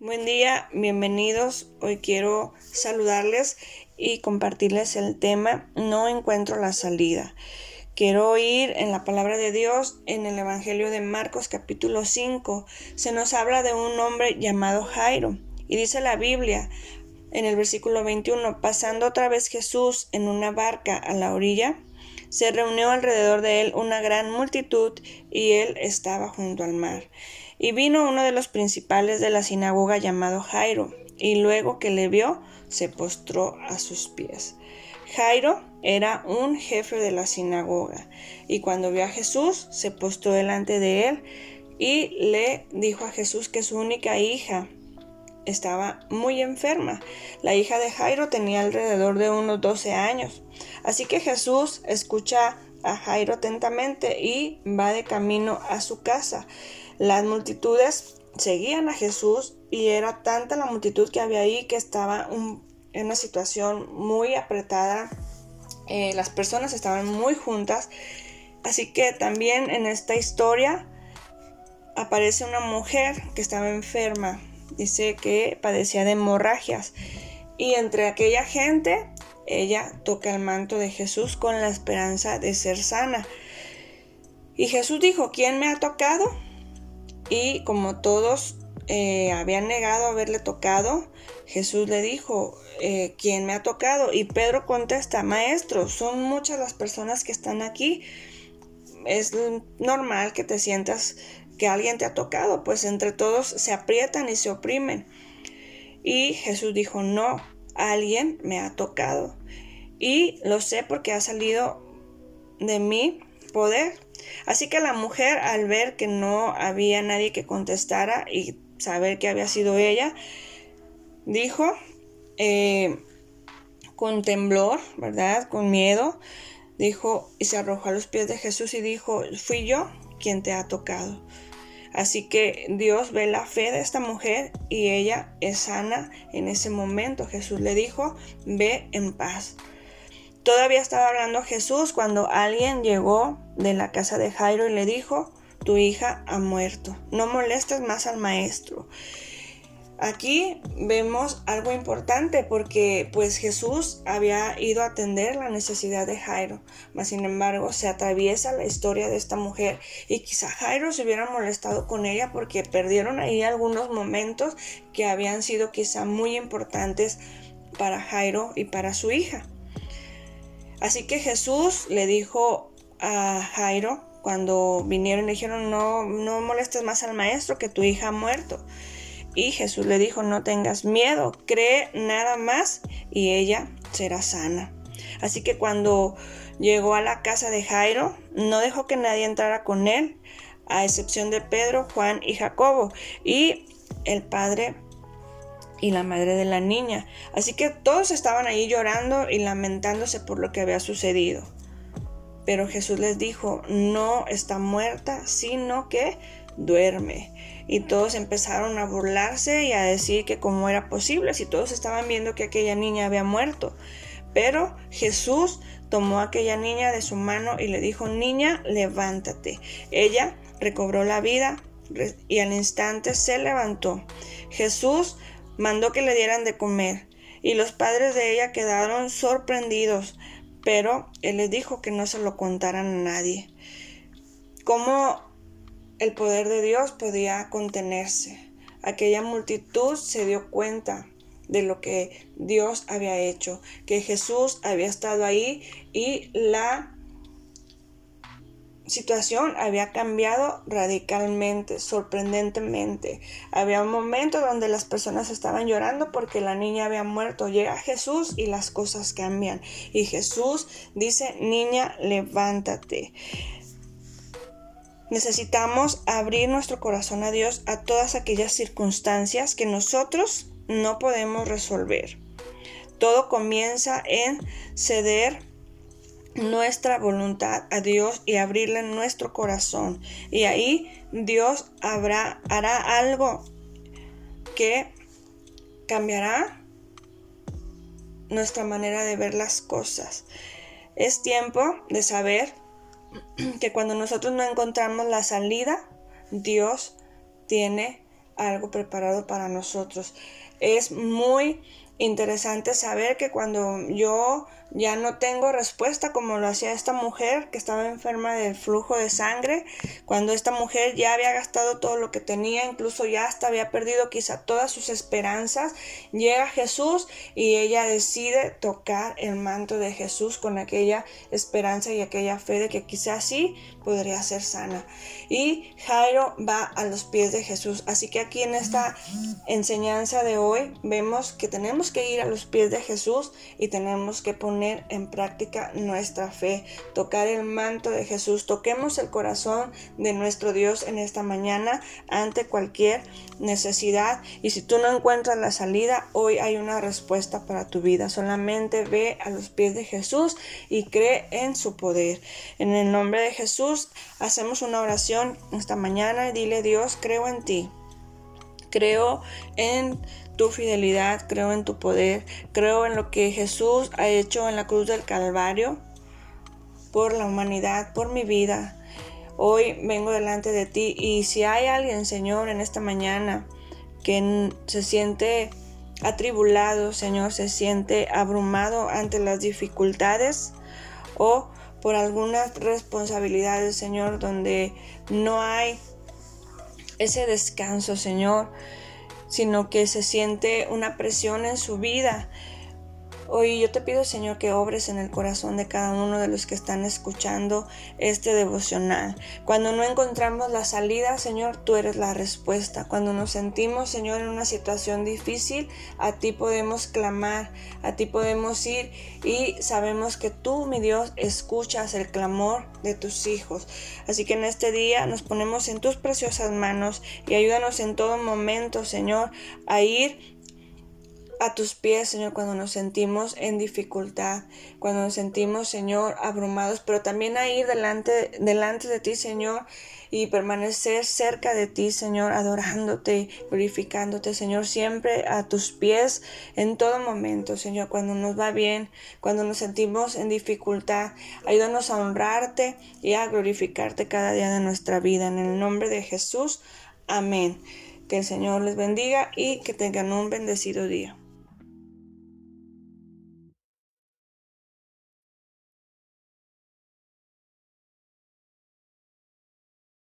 Buen día, bienvenidos. Hoy quiero saludarles y compartirles el tema No encuentro la salida. Quiero oír en la palabra de Dios en el Evangelio de Marcos capítulo 5. Se nos habla de un hombre llamado Jairo y dice la Biblia en el versículo 21, pasando otra vez Jesús en una barca a la orilla, se reunió alrededor de él una gran multitud y él estaba junto al mar. Y vino uno de los principales de la sinagoga llamado Jairo, y luego que le vio, se postró a sus pies. Jairo era un jefe de la sinagoga, y cuando vio a Jesús, se postró delante de él y le dijo a Jesús que su única hija estaba muy enferma. La hija de Jairo tenía alrededor de unos 12 años. Así que Jesús escucha a Jairo atentamente y va de camino a su casa. Las multitudes seguían a Jesús y era tanta la multitud que había ahí que estaba en una situación muy apretada. Eh, las personas estaban muy juntas. Así que también en esta historia aparece una mujer que estaba enferma. Dice que padecía de hemorragias. Y entre aquella gente, ella toca el manto de Jesús con la esperanza de ser sana. Y Jesús dijo, ¿quién me ha tocado? Y como todos eh, habían negado haberle tocado, Jesús le dijo, eh, ¿quién me ha tocado? Y Pedro contesta, maestro, son muchas las personas que están aquí. Es normal que te sientas que alguien te ha tocado, pues entre todos se aprietan y se oprimen. Y Jesús dijo, no, alguien me ha tocado. Y lo sé porque ha salido de mí poder. Así que la mujer, al ver que no había nadie que contestara y saber que había sido ella, dijo, eh, con temblor, ¿verdad? Con miedo, dijo y se arrojó a los pies de Jesús y dijo, fui yo quien te ha tocado. Así que Dios ve la fe de esta mujer y ella es sana en ese momento. Jesús le dijo, ve en paz. Todavía estaba hablando Jesús cuando alguien llegó de la casa de Jairo y le dijo, tu hija ha muerto, no molestes más al maestro. Aquí vemos algo importante porque pues Jesús había ido a atender la necesidad de Jairo, mas sin embargo se atraviesa la historia de esta mujer y quizá Jairo se hubiera molestado con ella porque perdieron ahí algunos momentos que habían sido quizá muy importantes para Jairo y para su hija. Así que Jesús le dijo a Jairo, cuando vinieron le dijeron, no, no molestes más al maestro, que tu hija ha muerto. Y Jesús le dijo, no tengas miedo, cree nada más y ella será sana. Así que cuando llegó a la casa de Jairo, no dejó que nadie entrara con él, a excepción de Pedro, Juan y Jacobo, y el padre y la madre de la niña. Así que todos estaban ahí llorando y lamentándose por lo que había sucedido. Pero Jesús les dijo, no está muerta, sino que duerme. Y todos empezaron a burlarse y a decir que cómo era posible si todos estaban viendo que aquella niña había muerto. Pero Jesús tomó a aquella niña de su mano y le dijo, niña, levántate. Ella recobró la vida y al instante se levantó. Jesús mandó que le dieran de comer, y los padres de ella quedaron sorprendidos, pero él les dijo que no se lo contaran a nadie. ¿Cómo el poder de Dios podía contenerse? Aquella multitud se dio cuenta de lo que Dios había hecho, que Jesús había estado ahí y la situación había cambiado radicalmente, sorprendentemente. Había un momento donde las personas estaban llorando porque la niña había muerto. Llega Jesús y las cosas cambian. Y Jesús dice, niña, levántate. Necesitamos abrir nuestro corazón a Dios a todas aquellas circunstancias que nosotros no podemos resolver. Todo comienza en ceder nuestra voluntad a Dios y abrirle nuestro corazón. Y ahí Dios habrá, hará algo que cambiará nuestra manera de ver las cosas. Es tiempo de saber que cuando nosotros no encontramos la salida, Dios tiene algo preparado para nosotros. Es muy interesante saber que cuando yo ya no tengo respuesta como lo hacía esta mujer que estaba enferma del flujo de sangre, cuando esta mujer ya había gastado todo lo que tenía, incluso ya hasta había perdido quizá todas sus esperanzas, llega Jesús y ella decide tocar el manto de Jesús con aquella esperanza y aquella fe de que quizás sí podría ser sana. Y Jairo va a los pies de Jesús. Así que aquí en esta enseñanza de hoy vemos que que ir a los pies de Jesús y tenemos que poner en práctica nuestra fe, tocar el manto de Jesús. Toquemos el corazón de nuestro Dios en esta mañana ante cualquier necesidad. Y si tú no encuentras la salida, hoy hay una respuesta para tu vida. Solamente ve a los pies de Jesús y cree en su poder. En el nombre de Jesús hacemos una oración esta mañana y dile Dios, creo en ti. Creo en tu fidelidad, creo en tu poder, creo en lo que Jesús ha hecho en la cruz del Calvario por la humanidad, por mi vida. Hoy vengo delante de ti y si hay alguien, Señor, en esta mañana que se siente atribulado, Señor, se siente abrumado ante las dificultades o por algunas responsabilidades, Señor, donde no hay ese descanso, Señor, sino que se siente una presión en su vida Hoy yo te pido, Señor, que obres en el corazón de cada uno de los que están escuchando este devocional. Cuando no encontramos la salida, Señor, tú eres la respuesta. Cuando nos sentimos, Señor, en una situación difícil, a ti podemos clamar, a ti podemos ir y sabemos que tú, mi Dios, escuchas el clamor de tus hijos. Así que en este día nos ponemos en tus preciosas manos y ayúdanos en todo momento, Señor, a ir a tus pies, Señor, cuando nos sentimos en dificultad, cuando nos sentimos, Señor, abrumados, pero también a ir delante, delante de ti, Señor, y permanecer cerca de ti, Señor, adorándote, glorificándote, Señor, siempre a tus pies en todo momento, Señor, cuando nos va bien, cuando nos sentimos en dificultad. Ayúdanos a honrarte y a glorificarte cada día de nuestra vida. En el nombre de Jesús, amén. Que el Señor les bendiga y que tengan un bendecido día.